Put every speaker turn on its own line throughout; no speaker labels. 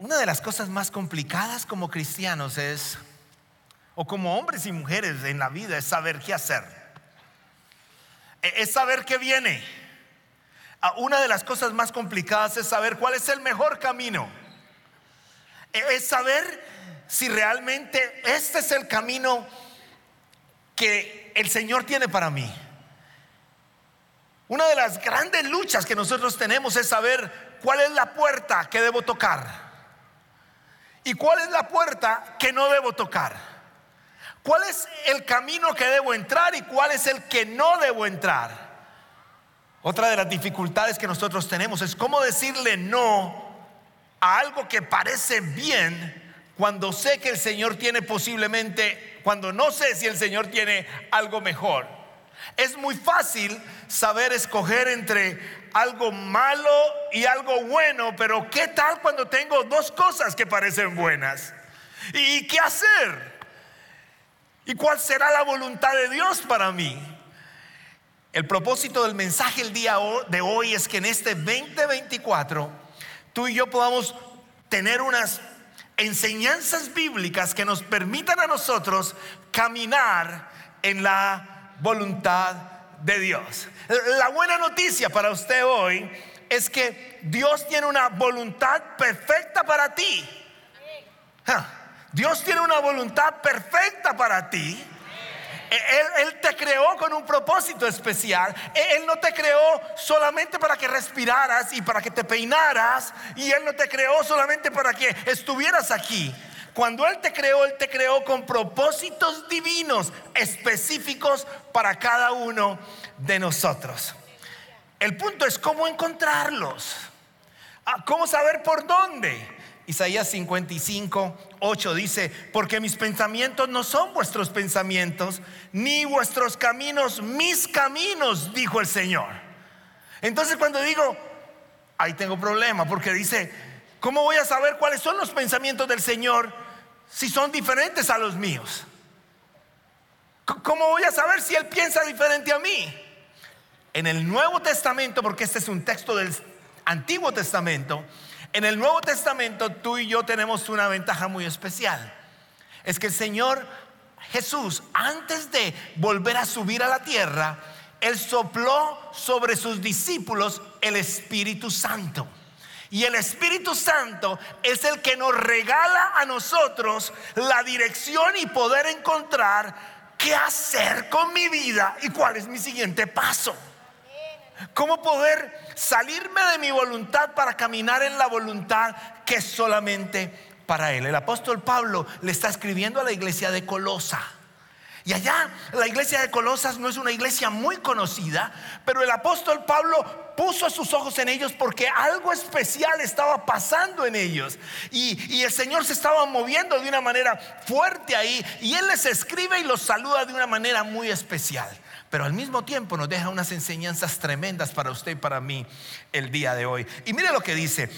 Una de las cosas más complicadas como cristianos es, o como hombres y mujeres en la vida, es saber qué hacer. E, es saber qué viene. Ah, una de las cosas más complicadas es saber cuál es el mejor camino. E, es saber si realmente este es el camino que el Señor tiene para mí. Una de las grandes luchas que nosotros tenemos es saber cuál es la puerta que debo tocar y cuál es la puerta que no debo tocar. ¿Cuál es el camino que debo entrar y cuál es el que no debo entrar? Otra de las dificultades que nosotros tenemos es cómo decirle no a algo que parece bien cuando sé que el Señor tiene posiblemente, cuando no sé si el Señor tiene algo mejor. Es muy fácil saber escoger entre algo malo y algo bueno, pero ¿qué tal cuando tengo dos cosas que parecen buenas? ¿Y qué hacer? ¿Y cuál será la voluntad de Dios para mí? El propósito del mensaje el día de hoy es que en este 2024 tú y yo podamos tener unas enseñanzas bíblicas que nos permitan a nosotros caminar en la voluntad de Dios. La buena noticia para usted hoy es que Dios tiene una voluntad perfecta para ti. Dios tiene una voluntad perfecta para ti. Él, te creó con un propósito especial. Él no te creó solamente para que respiraras y para que te peinaras. Y Él no te creó solamente para que estuvieras aquí. Cuando Él te creó, Él te creó con propósitos divinos específicos para cada uno de nosotros. El punto es cómo encontrarlos. Ah, ¿Cómo saber por dónde? Isaías 55, 8 dice, porque mis pensamientos no son vuestros pensamientos, ni vuestros caminos mis caminos, dijo el Señor. Entonces cuando digo, ahí tengo problema, porque dice, ¿cómo voy a saber cuáles son los pensamientos del Señor si son diferentes a los míos? ¿Cómo voy a saber si Él piensa diferente a mí? En el Nuevo Testamento, porque este es un texto del Antiguo Testamento, en el Nuevo Testamento tú y yo tenemos una ventaja muy especial. Es que el Señor Jesús, antes de volver a subir a la tierra, Él sopló sobre sus discípulos el Espíritu Santo. Y el Espíritu Santo es el que nos regala a nosotros la dirección y poder encontrar qué hacer con mi vida y cuál es mi siguiente paso. ¿Cómo poder salirme de mi voluntad para caminar en la voluntad que es solamente para Él? El apóstol Pablo le está escribiendo a la iglesia de Colosa. Y allá la iglesia de Colosas no es una iglesia muy conocida, pero el apóstol Pablo puso sus ojos en ellos porque algo especial estaba pasando en ellos. Y, el Señor se estaba moviendo de una manera fuerte ahí. Y Él les escribe y los saluda de una manera muy especial pero al mismo tiempo nos deja unas enseñanzas tremendas para usted y para mí el día de hoy. Y mire lo que dice.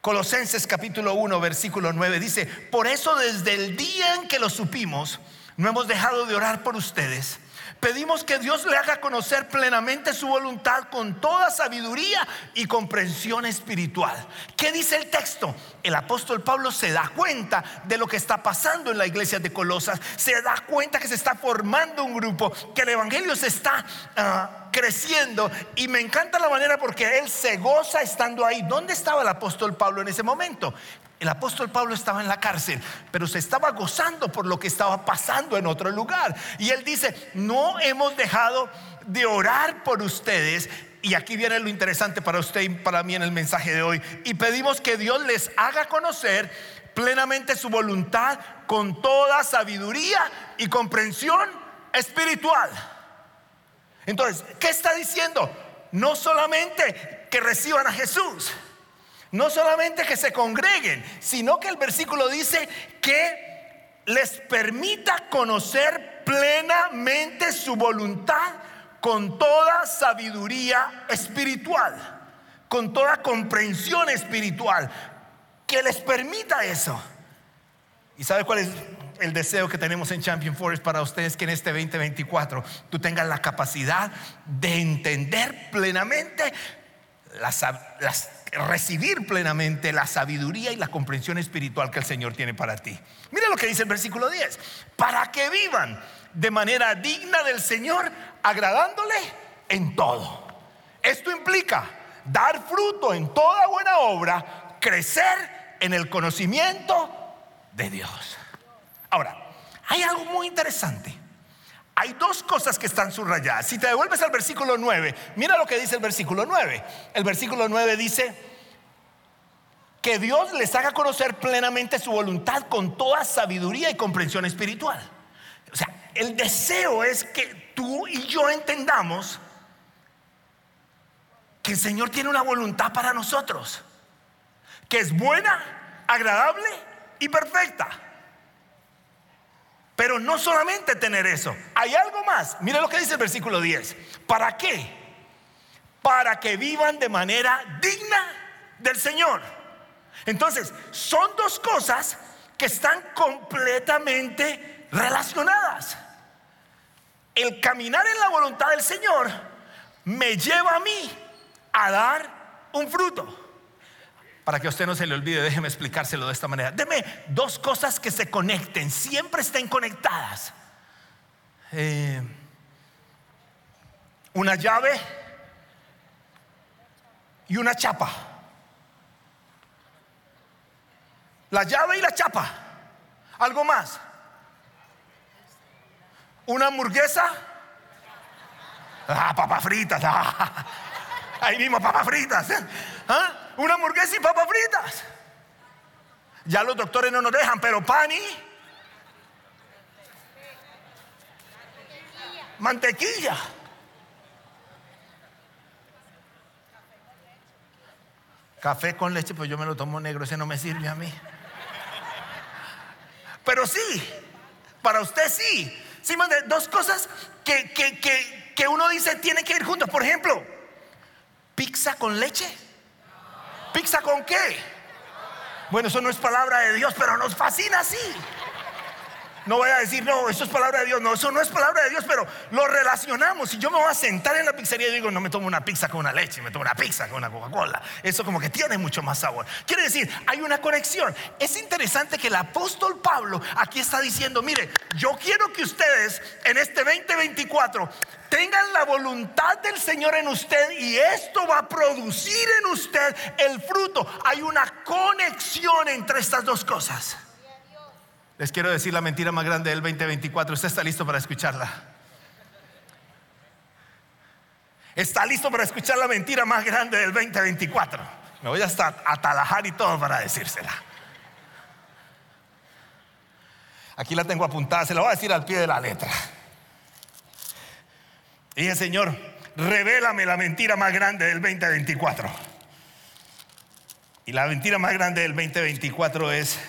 Colosenses capítulo 1, versículo 9 dice, por eso desde el día en que lo supimos, no hemos dejado de orar por ustedes Pedimos que Dios le haga conocer plenamente su voluntad con toda sabiduría y comprensión espiritual. ¿Qué dice el texto? El apóstol Pablo se da cuenta de lo que está pasando en la iglesia de Colosas. Se da cuenta que se está formando un grupo, que el evangelio se está ah, creciendo. Y me encanta la manera porque él se goza estando ahí. ¿Dónde estaba el apóstol Pablo en ese momento? El apóstol Pablo estaba en la cárcel, pero se estaba gozando por lo que estaba pasando en otro lugar. Y él dice, no hemos dejado de orar por ustedes. Y aquí viene lo interesante para usted y para mí en el mensaje de hoy. Y pedimos que Dios les haga conocer plenamente su voluntad con toda sabiduría y comprensión espiritual. Entonces, ¿qué está diciendo? No solamente que reciban a Jesús no solamente que se congreguen, sino que el versículo dice que les permita conocer plenamente su voluntad con toda sabiduría espiritual, con toda comprensión espiritual, que les permita eso. ¿Y sabe cuál es el deseo que tenemos en Champion Forest para ustedes? Que en este 2024 tú tengas la capacidad de entender plenamente las, las recibir plenamente la sabiduría y la comprensión espiritual que el Señor tiene para ti. Mira lo que dice el versículo 10. Para que vivan de manera digna del Señor, agradándole en todo. Esto implica dar fruto en toda buena obra, crecer en el conocimiento de Dios. Ahora, hay algo muy interesante. Hay dos cosas que están subrayadas. Si te devuelves al versículo 9, mira lo que dice el versículo 9. El versículo 9 dice que Dios les haga conocer plenamente su voluntad con toda sabiduría y comprensión espiritual. O sea, el deseo es que tú y yo entendamos que el Señor tiene una voluntad para nosotros, que es buena, agradable y perfecta. Pero no solamente tener eso, hay algo más. Mira lo que dice el versículo 10. ¿Para qué? Para que vivan de manera digna del Señor. Entonces, son dos cosas que están completamente relacionadas. El caminar en la voluntad del Señor me lleva a mí a dar un fruto. Para que usted no se le olvide, déjeme explicárselo de esta manera. Deme dos cosas que se conecten, siempre estén conectadas. Eh, una llave y una chapa. La llave y la chapa. Algo más. Una hamburguesa. Ah, papas fritas. Ah, ahí mismo papas fritas. ¿Ah? Una hamburguesa y papas fritas. Ya los doctores no nos dejan, pero pan y mantequilla. Café con leche, pues yo me lo tomo negro, ese no me sirve a mí. Pero sí, para usted sí. Sí, dos cosas que, que, que, que uno dice tienen que ir juntos. Por ejemplo, pizza con leche. ¿Pizza con qué? Bueno, eso no es palabra de Dios, pero nos fascina así. No voy a decir, no, eso es palabra de Dios. No, eso no es palabra de Dios, pero lo relacionamos. Si yo me voy a sentar en la pizzería y digo, no me tomo una pizza con una leche, me tomo una pizza con una Coca-Cola. Eso como que tiene mucho más sabor. Quiere decir, hay una conexión. Es interesante que el apóstol Pablo aquí está diciendo, mire, yo quiero que ustedes en este 2024 tengan la voluntad del Señor en usted y esto va a producir en usted el fruto. Hay una conexión entre estas dos cosas. Les quiero decir la mentira más grande del 2024. ¿Usted está listo para escucharla? ¿Está listo para escuchar la mentira más grande del 2024? Me voy hasta a talajar y todo para decírsela. Aquí la tengo apuntada, se la voy a decir al pie de la letra. Y dije, Señor, revélame la mentira más grande del 2024. Y la mentira más grande del 2024 es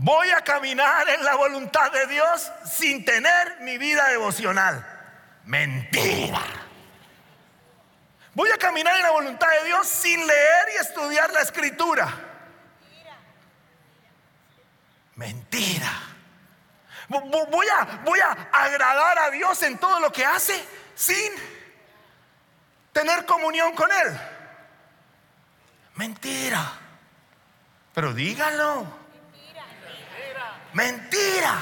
Voy a caminar en la voluntad de Dios sin tener mi vida devocional. Mentira. Voy a caminar en la voluntad de Dios sin leer y estudiar la escritura. Mentira. Voy a, voy a agradar a Dios en todo lo que hace sin tener comunión con Él. Mentira. Pero dígalo. Mentira.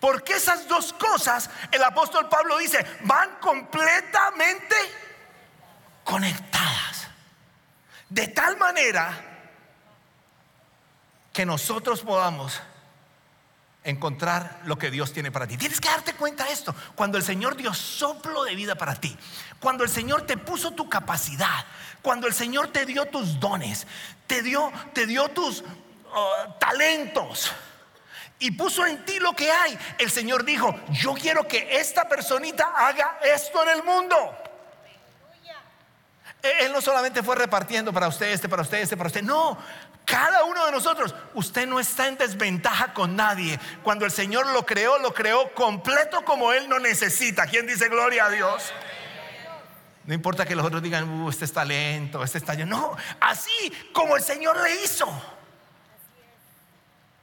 Porque esas dos cosas, el apóstol Pablo dice, van completamente conectadas. De tal manera que nosotros podamos encontrar lo que Dios tiene para ti. Tienes que darte cuenta de esto. Cuando el Señor dio soplo de vida para ti, cuando el Señor te puso tu capacidad, cuando el Señor te dio tus dones, te dio, te dio tus oh, talentos y puso en ti lo que hay. El Señor dijo, yo quiero que esta personita haga esto en el mundo. Él no solamente fue repartiendo para usted, este, para usted, este, para usted. No, cada uno de nosotros, usted no está en desventaja con nadie. Cuando el Señor lo creó, lo creó completo como Él no necesita. ¿Quién dice gloria a Dios? No importa que los otros digan, uh, este está lento, este está yo. No, así como el Señor le hizo.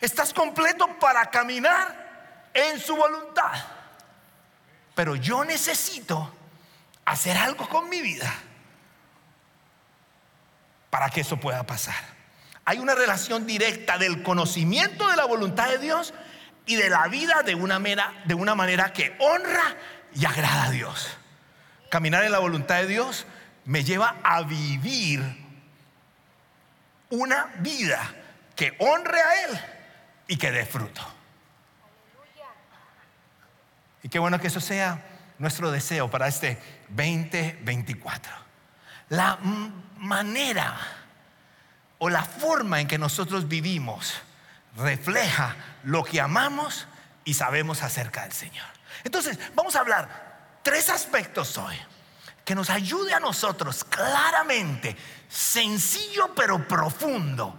Estás completo para caminar en su voluntad. Pero yo necesito hacer algo con mi vida para que eso pueda pasar. Hay una relación directa del conocimiento de la voluntad de Dios y de la vida de una, manera, de una manera que honra y agrada a Dios. Caminar en la voluntad de Dios me lleva a vivir una vida que honre a Él y que dé fruto. Y qué bueno que eso sea nuestro deseo para este 2024. La manera o la forma en que nosotros vivimos refleja lo que amamos y sabemos acerca del Señor. Entonces, vamos a hablar tres aspectos hoy que nos ayude a nosotros claramente, sencillo pero profundo,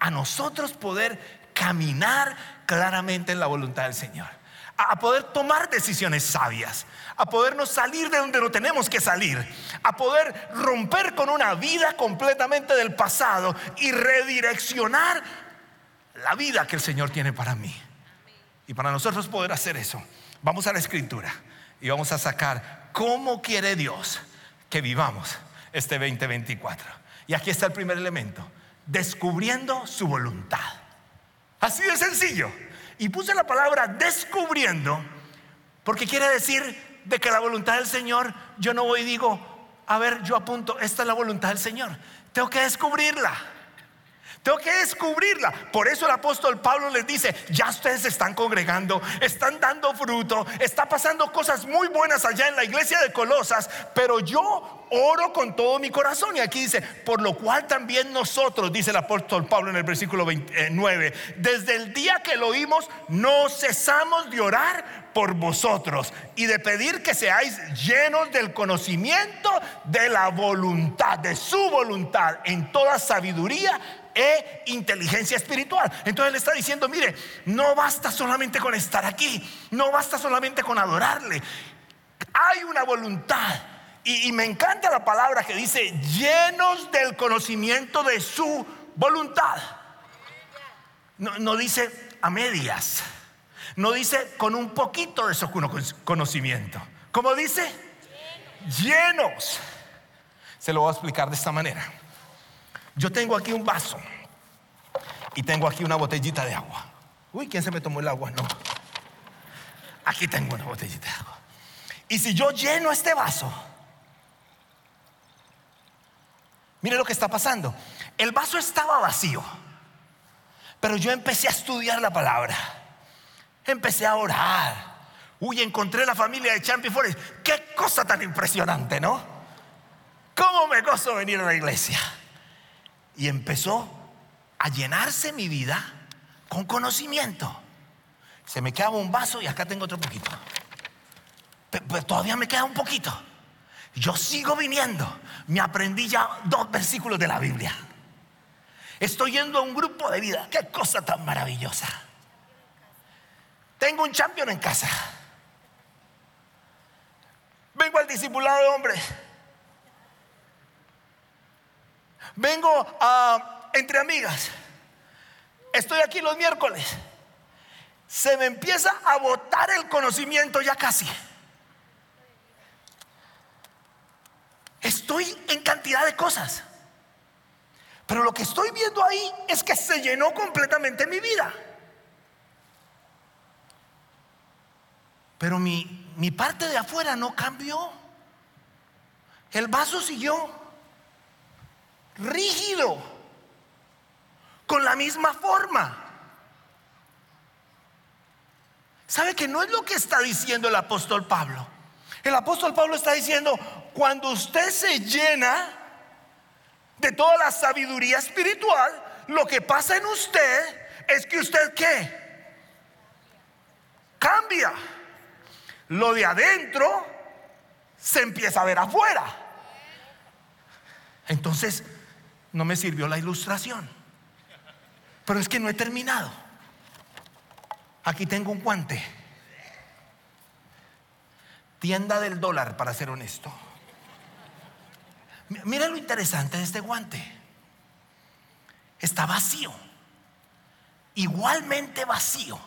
a nosotros poder caminar claramente en la voluntad del Señor, a poder tomar decisiones sabias, a podernos salir de donde no tenemos que salir, a poder romper con una vida completamente del pasado y redireccionar la vida que el Señor tiene para mí. Y para nosotros poder hacer eso, vamos a la escritura y vamos a sacar cómo quiere Dios que vivamos este 2024. Y aquí está el primer elemento, descubriendo su voluntad. Así de sencillo. Y puse la palabra descubriendo porque quiere decir de que la voluntad del Señor, yo no voy y digo, a ver, yo apunto, esta es la voluntad del Señor. Tengo que descubrirla. Tengo que descubrirla. Por eso el apóstol Pablo les dice, ya ustedes están congregando, están dando fruto, está pasando cosas muy buenas allá en la iglesia de Colosas, pero yo oro con todo mi corazón. Y aquí dice, por lo cual también nosotros, dice el apóstol Pablo en el versículo 29, desde el día que lo oímos, no cesamos de orar por vosotros y de pedir que seáis llenos del conocimiento de la voluntad, de su voluntad, en toda sabiduría e inteligencia espiritual. Entonces le está diciendo, mire, no basta solamente con estar aquí, no basta solamente con adorarle. Hay una voluntad. Y, me encanta la palabra que dice, llenos del conocimiento de su voluntad. No, no dice a medias, no dice con un poquito de su conocimiento. ¿Cómo dice? Llenos. Se lo voy a explicar de esta manera. Yo tengo aquí un vaso y tengo aquí una botellita de agua. Uy, ¿quién se me tomó el agua? No. Aquí tengo una botellita de agua. Y si yo lleno este vaso, mire lo que está pasando. El vaso estaba vacío, pero yo empecé a estudiar la palabra. Empecé a orar. Uy, encontré la familia de Champion Forest. Qué cosa tan impresionante, ¿no? ¿Cómo me gozo venir a la iglesia? Y empezó a llenarse mi vida con conocimiento. Se me quedaba un vaso y acá tengo otro poquito. Pero, todavía me queda un poquito. Yo sigo viniendo. Me aprendí ya dos versículos de la Biblia. Estoy yendo a un grupo de vida. Qué cosa tan maravillosa. Tengo un champion en casa. Vengo al discipulado de hombres Vengo a, entre amigas. Estoy aquí los miércoles. Se me empieza a botar el conocimiento ya casi. Estoy en cantidad de cosas. Pero lo que estoy viendo ahí es que se llenó completamente mi vida. Pero mi, mi parte de afuera no cambió. El vaso siguió rígido, con la misma forma. ¿Sabe que no es lo que está diciendo el apóstol Pablo? El apóstol Pablo está diciendo, cuando usted se llena de toda la sabiduría espiritual, lo que pasa en usted es que usted qué? Cambia. Lo de adentro se empieza a ver afuera. Entonces, no me sirvió la ilustración. Pero es que no he terminado. Aquí tengo un guante. Tienda del dólar, para ser honesto. Mira lo interesante de este guante. Está vacío. Igualmente vacío.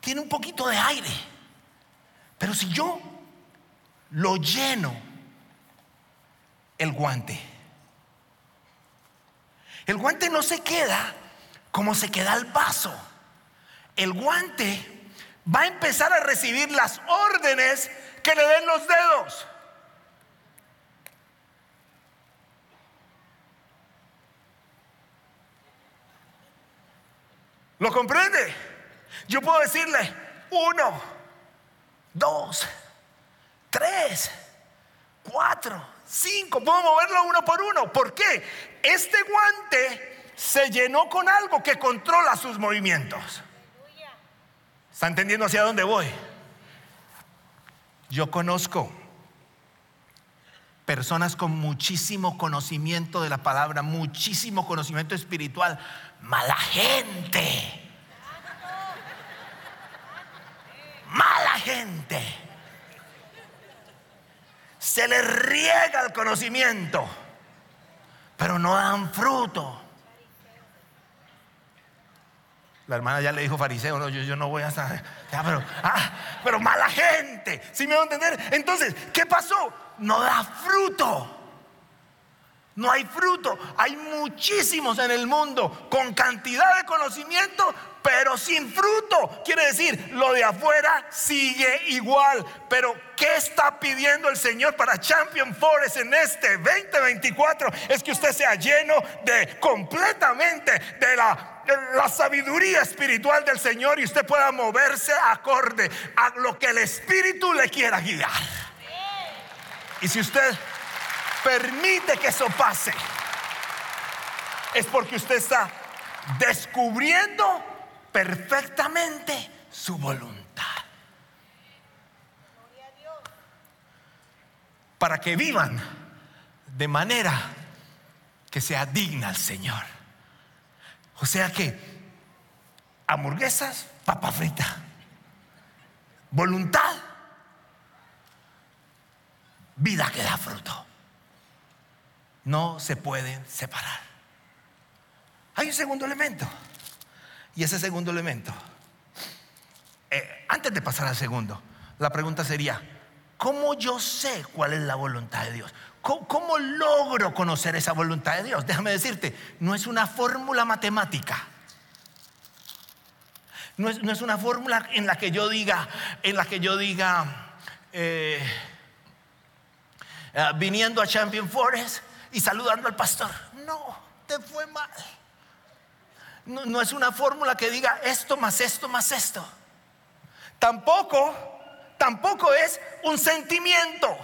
Tiene un poquito de aire. Pero si yo lo lleno el guante. El guante no se queda como se queda el vaso. El guante va a empezar a recibir las órdenes que le den los dedos. ¿Lo comprende? Yo puedo decirle, uno, dos, tres, cuatro, cinco. Puedo moverlo uno por uno. ¿Por qué? Este guante se llenó con algo que controla sus movimientos. ¿Está entendiendo hacia dónde voy? Yo conozco personas con muchísimo conocimiento de la palabra, muchísimo conocimiento espiritual, mala gente. Mala gente. Se les riega el conocimiento, pero no dan fruto. La hermana ya le dijo fariseo, no, yo, no voy a saber. pero, ah, pero mala gente. ¿Sí me va a entender? Entonces, ¿qué pasó? No da fruto. No hay fruto. Hay muchísimos en el mundo con cantidad de conocimiento, pero sin fruto. Quiere decir, lo de afuera sigue igual. Pero, ¿qué está pidiendo el Señor para Champion Forest en este 2024? Es que usted sea lleno de completamente de la, de la sabiduría espiritual del Señor y usted pueda moverse acorde a lo que el Espíritu le quiera guiar. Y si usted permite que eso pase, es porque usted está descubriendo perfectamente su voluntad. Para que vivan de manera que sea digna al Señor. O sea que hamburguesas, papa frita, voluntad, vida que da fruto no se pueden separar. Hay un segundo elemento. Y ese segundo elemento, eh, antes de pasar al segundo, la pregunta sería, ¿cómo yo sé cuál es la voluntad de Dios? ¿Cómo, logro conocer esa voluntad de Dios? Déjame decirte, no es una fórmula matemática. No es, una fórmula en la que yo diga, en la que yo diga, eh, eh, viniendo a Champion Forest, y saludando al pastor. No, te fue mal. No, es una fórmula que diga esto más esto más esto. Tampoco, tampoco es un sentimiento.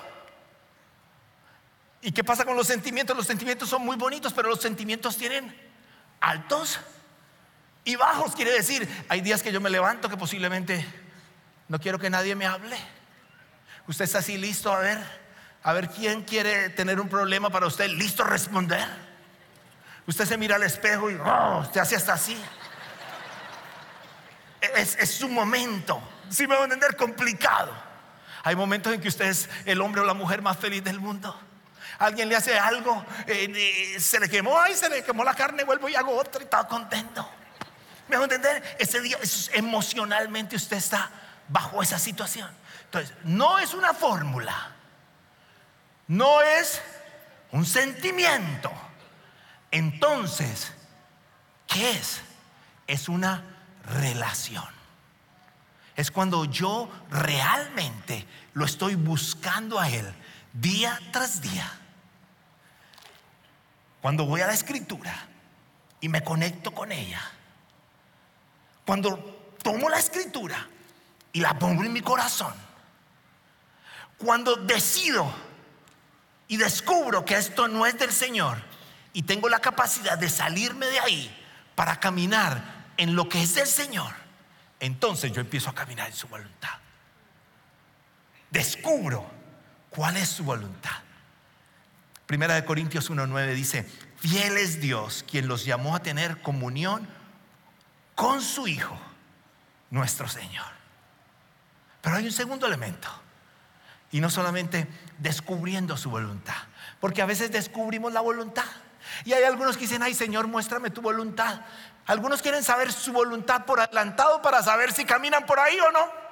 ¿Y qué pasa con los sentimientos? Los sentimientos son muy bonitos, pero los sentimientos tienen altos y bajos. Quiere decir, hay días que yo me levanto que posiblemente no quiero que nadie me hable. Usted está así listo a ver a ver quién quiere tener un problema para usted, listo responder. Usted se mira al espejo y oh, se hace hasta así. Es, es su momento. Si me va a entender, complicado. Hay momentos en que usted es el hombre o la mujer más feliz del mundo. Alguien le hace algo, eh, se le quemó, ay, se le quemó la carne, vuelvo y hago otra y estaba contento. ¿Me va a entender? Ese día emocionalmente usted está bajo esa situación. Entonces, no es una fórmula no es un sentimiento. Entonces, ¿qué es? Es una relación. Es cuando yo realmente lo estoy buscando a Él día tras día. Cuando voy a la escritura y me conecto con ella. Cuando tomo la escritura y la pongo en mi corazón. Cuando decido y descubro que esto no es del Señor y tengo la capacidad de salirme de ahí para caminar en lo que es del Señor, entonces yo empiezo a caminar en su voluntad. Descubro cuál es su voluntad. Primera de Corintios 1:9 dice, "Fiel es Dios quien los llamó a tener comunión con su Hijo, nuestro Señor." Pero hay un segundo elemento. Y no solamente descubriendo su voluntad, porque a veces descubrimos la voluntad. Y hay algunos que dicen, ay Señor, muéstrame tu voluntad. Algunos quieren saber su voluntad por adelantado para saber si caminan por ahí o no.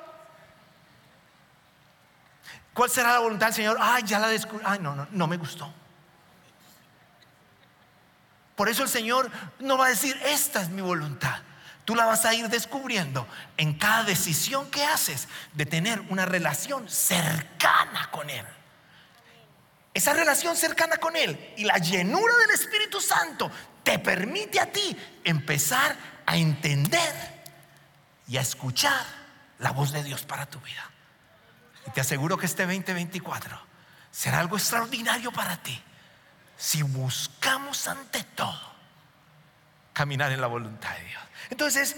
¿Cuál será la voluntad del Señor? Ay, ya la descubrí. Ay, no, no, no me gustó. Por eso el Señor no va a decir, esta es mi voluntad. Tú la vas a ir descubriendo en cada decisión que haces de tener una relación cercana con Él. Esa relación cercana con Él y la llenura del Espíritu Santo te permite a ti empezar a entender y a escuchar la voz de Dios para tu vida. Y te aseguro que este 2024 será algo extraordinario para ti si buscamos ante todo caminar en la voluntad de Dios. Entonces,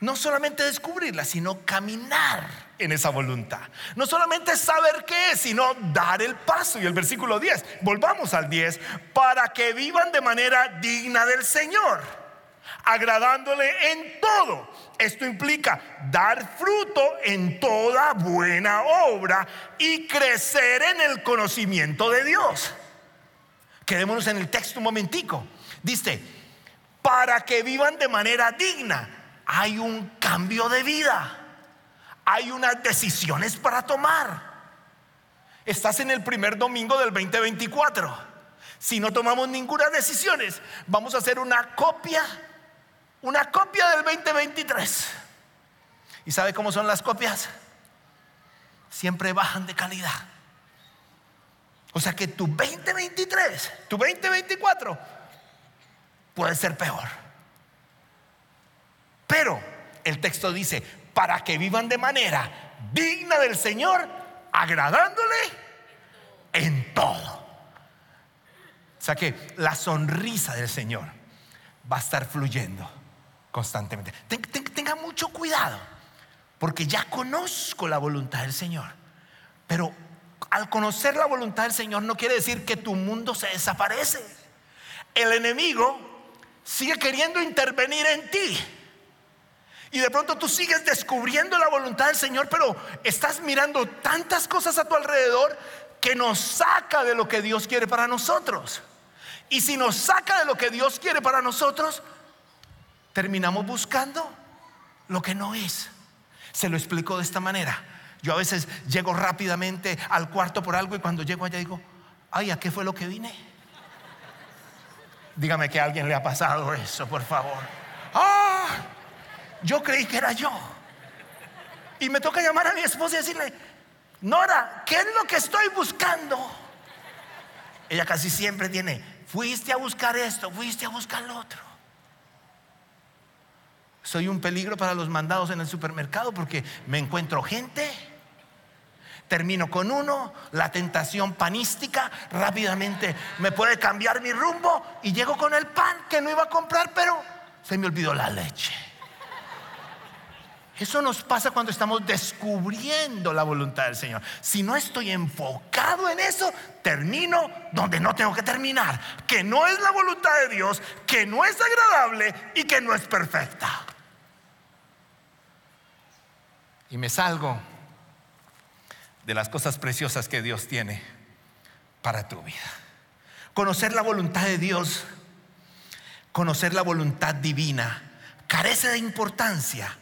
no solamente descubrirla, sino caminar en esa voluntad. No solamente saber qué es, sino dar el paso. Y el versículo 10, volvamos al 10, para que vivan de manera digna del Señor, agradándole en todo. Esto implica dar fruto en toda buena obra y crecer en el conocimiento de Dios. Quedémonos en el texto un momentico. Dice, para que vivan de manera digna. Hay un cambio de vida. Hay unas decisiones para tomar. Estás en el primer domingo del 2024. Si no tomamos ninguna decisión, vamos a hacer una copia, una copia del 2023. ¿Y sabe cómo son las copias? Siempre bajan de calidad. O sea que tu 2023, tu 2024 puede ser peor. Pero el texto dice, para que vivan de manera digna del Señor, agradándole en todo. O sea que la sonrisa del Señor va a estar fluyendo constantemente. tenga mucho cuidado, porque ya conozco la voluntad del Señor. Pero al conocer la voluntad del Señor no quiere decir que tu mundo se desaparece. El enemigo sigue queriendo intervenir en ti. Y de pronto tú sigues descubriendo la voluntad del Señor, pero estás mirando tantas cosas a tu alrededor que nos saca de lo que Dios quiere para nosotros. Y si nos saca de lo que Dios quiere para nosotros, terminamos buscando lo que no es. Se lo explico de esta manera. Yo a veces llego rápidamente al cuarto por algo y cuando llego allá digo, ay, ¿a qué fue lo que vine? Dígame que a alguien le ha pasado eso, por favor. Ah, yo creí que era yo. Y me toca llamar a mi esposa y decirle, Nora, ¿qué es lo que estoy buscando? Ella casi siempre tiene, fuiste a buscar esto, fuiste a buscar lo otro. Soy un peligro para los mandados en el supermercado porque me encuentro gente termino con uno, la tentación panística, rápidamente me puede cambiar mi rumbo y llego con el pan que no iba a comprar, pero se me olvidó la leche. Eso nos pasa cuando estamos descubriendo la voluntad del Señor. Si no estoy enfocado en eso, termino donde no tengo que terminar, que no es la voluntad de Dios, que no es agradable y que no es perfecta. Y me salgo de las cosas preciosas que Dios tiene para tu vida. Conocer la voluntad de Dios, conocer la voluntad divina, carece de importancia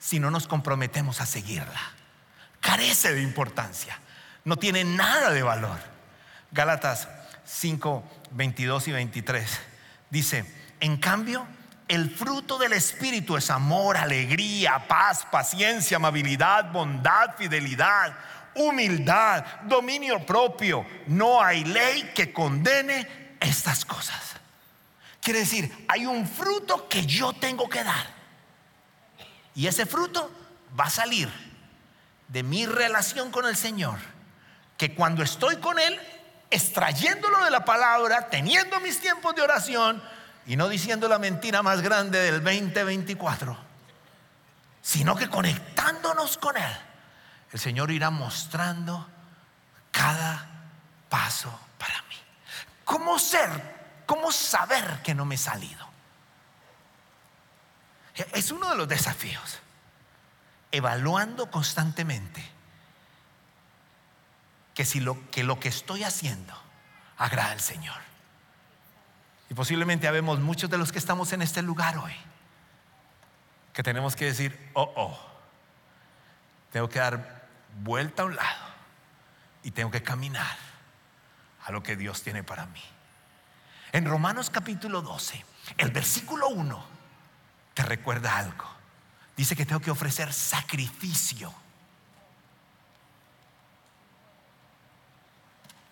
si no nos comprometemos a seguirla. Carece de importancia, no tiene nada de valor. Gálatas 5, 22 y 23 dice, en cambio, el fruto del Espíritu es amor, alegría, paz, paciencia, amabilidad, bondad, fidelidad humildad, dominio propio. No hay ley que condene estas cosas. Quiere decir, hay un fruto que yo tengo que dar. Y ese fruto va a salir de mi relación con el Señor. Que cuando estoy con Él, extrayéndolo de la palabra, teniendo mis tiempos de oración y no diciendo la mentira más grande del 2024, sino que conectándonos con Él el Señor irá mostrando cada paso para mí. ¿Cómo ser? ¿Cómo saber que no me he salido? Es uno de los desafíos. Evaluando constantemente que si lo que, lo que estoy haciendo agrada al Señor. Y posiblemente habemos muchos de los que estamos en este lugar hoy que tenemos que decir, oh, oh, tengo que dar vuelta a un lado y tengo que caminar a lo que Dios tiene para mí. En Romanos capítulo 12, el versículo 1 te recuerda algo. Dice que tengo que ofrecer sacrificio.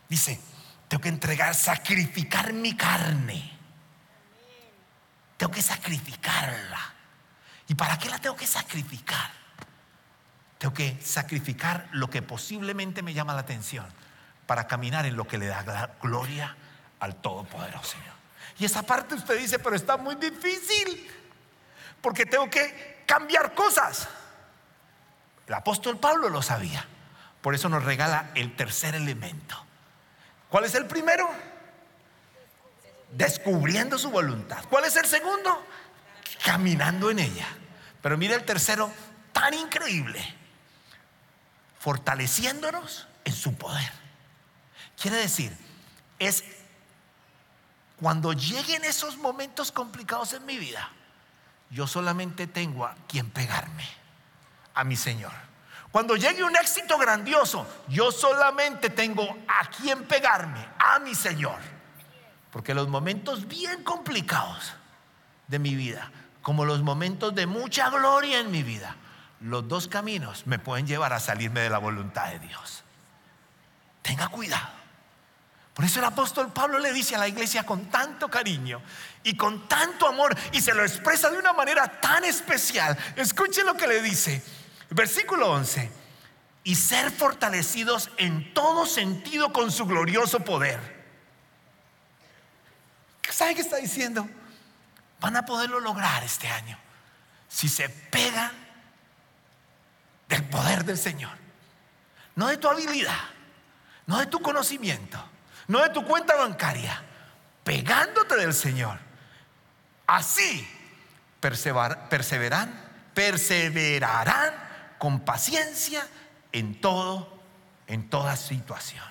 Dice, tengo que entregar, sacrificar mi carne. Tengo que sacrificarla. ¿Y para qué la tengo que sacrificar? Tengo que sacrificar lo que posiblemente me llama la atención para caminar en lo que le da gloria al Todopoderoso Señor. Y esa parte usted dice, pero está muy difícil, porque tengo que cambiar cosas. El apóstol Pablo lo sabía. Por eso nos regala el tercer elemento. ¿Cuál es el primero? Descubriendo su voluntad. ¿Cuál es el segundo? Caminando en ella. Pero mire el tercero, tan increíble. Fortaleciéndonos en su poder. Quiere decir, es cuando lleguen esos momentos complicados en mi vida, yo solamente tengo a quien pegarme, a mi Señor. Cuando llegue un éxito grandioso, yo solamente tengo a quien pegarme, a mi Señor. Porque los momentos bien complicados de mi vida, como los momentos de mucha gloria en mi vida, los dos caminos me pueden llevar a salirme de la voluntad de Dios. Tenga cuidado. Por eso el apóstol Pablo le dice a la iglesia con tanto cariño y con tanto amor y se lo expresa de una manera tan especial. Escuche lo que le dice. Versículo 11. Y ser fortalecidos en todo sentido con su glorioso poder. ¿Sabe qué está diciendo? Van a poderlo lograr este año si se pegan del poder del Señor. No de tu habilidad, no de tu conocimiento no de tu cuenta bancaria, pegándote del Señor. Así perseveran, perseverarán con paciencia en todo, en toda situación.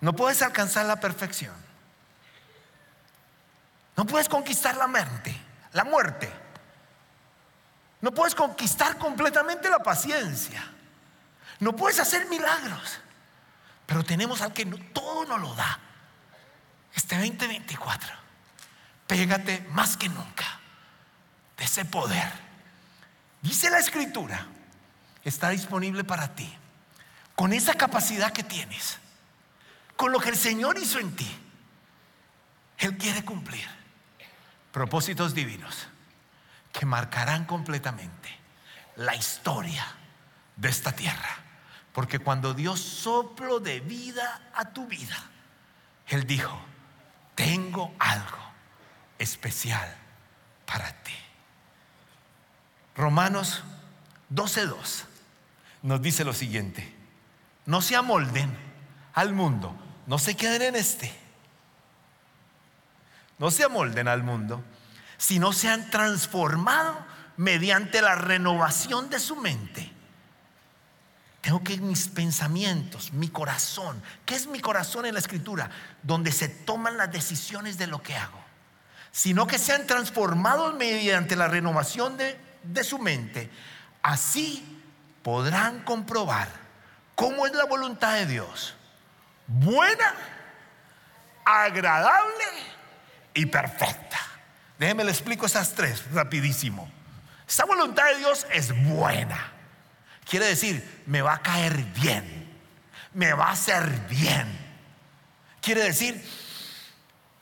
No puedes alcanzar la perfección. No puedes conquistar la muerte, la muerte. No puedes conquistar completamente la paciencia. No puedes hacer milagros. Pero tenemos al que todo nos lo da. Este 2024, pégate más que nunca de ese poder. Dice la escritura, está disponible para ti. Con esa capacidad que tienes, con lo que el Señor hizo en ti, Él quiere cumplir propósitos divinos que marcarán completamente la historia de esta tierra. Porque cuando Dios soplo de vida a tu vida, Él dijo, tengo algo especial para ti. Romanos 12.2 nos dice lo siguiente, no se amolden al mundo, no se queden en este, no se amolden al mundo, sino se han transformado mediante la renovación de su mente tengo que mis pensamientos, mi corazón, ¿qué es mi corazón en la escritura? Donde se toman las decisiones de lo que hago. Sino que sean transformados mediante la renovación de, de su mente. Así podrán comprobar cómo es la voluntad de Dios. Buena, agradable y perfecta. Déjenme le explico esas tres rapidísimo. Esa voluntad de Dios es buena Quiere decir, me va a caer bien, me va a hacer bien. Quiere decir,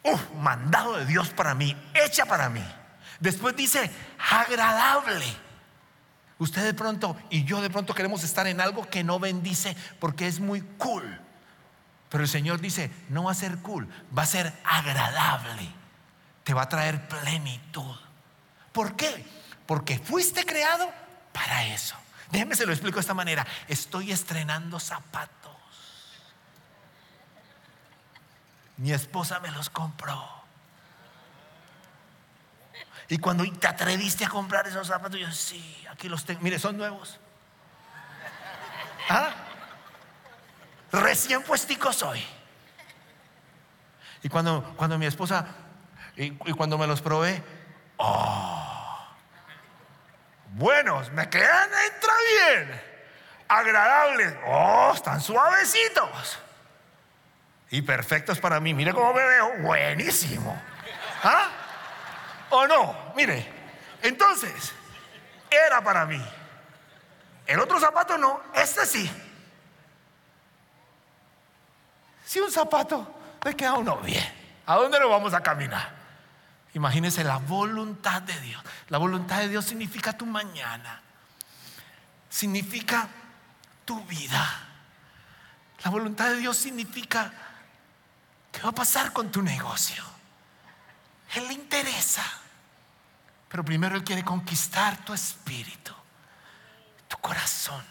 uh, mandado de Dios para mí, hecha para mí. Después dice, agradable. Usted de pronto y yo de pronto queremos estar en algo que no bendice porque es muy cool. Pero el Señor dice, no va a ser cool, va a ser agradable. Te va a traer plenitud. ¿Por qué? Porque fuiste creado para eso. Déjeme se lo explico de esta manera. Estoy estrenando zapatos. Mi esposa me los compró. Y cuando te atreviste a comprar esos zapatos, yo sí, aquí los tengo. Mire, son nuevos. ¿Ah? Recién puesticos soy. Y cuando, cuando mi esposa, y, cuando me los probé, oh, buenos, me quedan, entra bien, agradables, oh, están suavecitos. Y perfecto es para mí. Mire cómo me veo. Buenísimo. ¿Ah? ¿O no? Mire. Entonces, era para mí. El otro zapato no, este sí. Si un zapato le queda uno bien, ¿a dónde lo vamos a caminar? Imagínese la voluntad de Dios. La voluntad de Dios significa tu mañana, significa tu vida. La voluntad de Dios significa qué va a pasar con tu negocio. Él le interesa, pero primero Él quiere conquistar tu espíritu, tu corazón.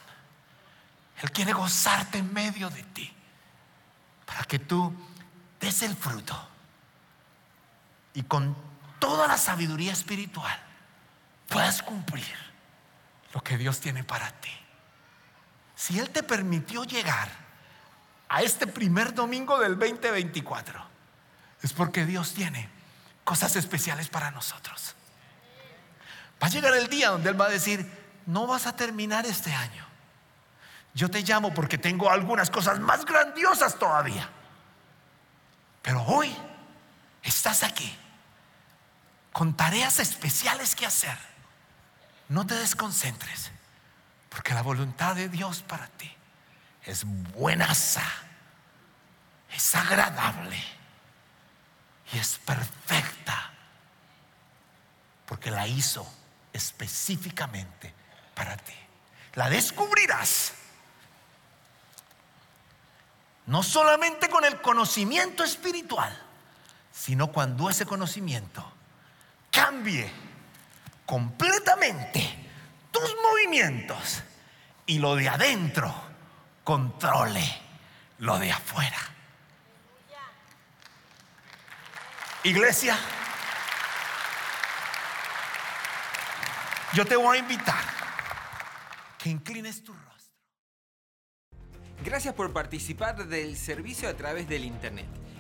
Él quiere gozarte en medio de ti para que tú des el fruto y con toda la sabiduría espiritual puedas cumplir lo que Dios tiene para ti. Si Él te permitió llegar a este primer domingo del 2024, es porque Dios tiene cosas especiales para nosotros. Va a llegar el día donde Él va a decir, no vas a terminar este año. Yo te llamo porque tengo algunas cosas más grandiosas todavía. Pero hoy estás aquí con tareas especiales que hacer. No te desconcentres, porque la voluntad de Dios para ti es buenaza, es agradable y es perfecta, porque la hizo específicamente para ti. La descubrirás no solamente con el conocimiento espiritual, sino cuando ese conocimiento cambie completamente tus movimientos y lo de adentro controle lo de afuera. Iglesia, yo te voy a invitar que inclines tu rostro.
Gracias por participar del servicio a través del Internet.